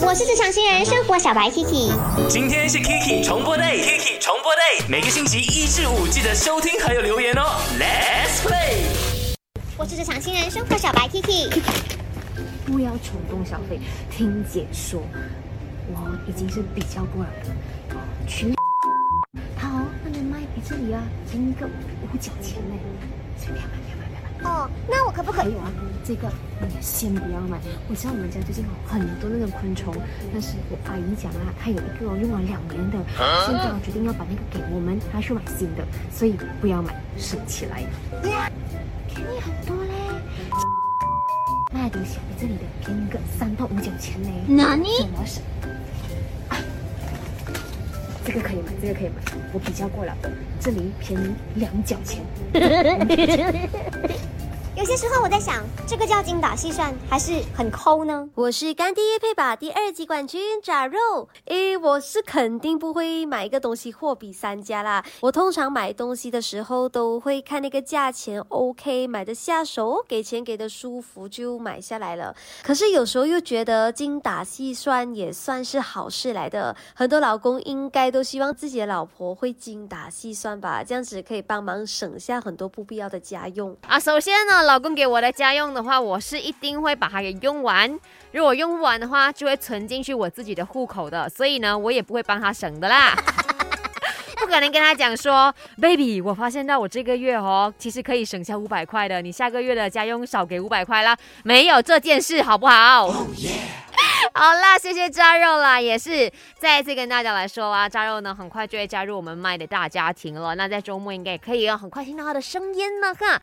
我是职场新人生活小白 Kiki，今天是 Kiki 重播 day，Kiki 重播 day，每个星期一至五记得收听还有留言哦。Let's play。我是职场新人生活小白 Kiki，不要冲动消费，听姐说，我已经是比较过来了。去，他哦，那边卖比这里啊，仅一个五角钱呢，随便买，别买，别买。哦，那我可不可以？还有啊，这个你先不要买。我知道我们家最近有很多那种昆虫，但是我阿姨讲啊，她有一个哦用了两年的，现在我决定要把那个给我们，她去买新的，所以不要买，省起来。便宜很多嘞，卖的东西比这里的便宜个三到五角钱呢。哪里这我要省。啊这个可以买，这个可以买，我比较过了，这里便宜两角钱。有些时候我在想，这个叫精打细算还是很抠呢？我是干爹配把第二季冠军炸肉。诶，我是肯定不会买一个东西货比三家啦。我通常买东西的时候都会看那个价钱 OK，买的下手，给钱给的舒服就买下来了。可是有时候又觉得精打细算也算是好事来的。很多老公应该都希望自己的老婆会精打细算吧，这样子可以帮忙省下很多不必要的家用。啊，首先呢，老公给我的家用的话，我是一定会把它给用完。如果用不完的话，就会存进去我自己的户口的，所以呢，我也不会帮他省的啦。不可能跟他讲说，baby，我发现到我这个月哦，其实可以省下五百块的，你下个月的家用少给五百块啦，没有这件事，好不好？好啦，谢谢炸肉啦，也是再一次跟大家来说啊，炸肉呢很快就会加入我们麦的大家庭了。那在周末应该也可以很快听到他的声音了哈。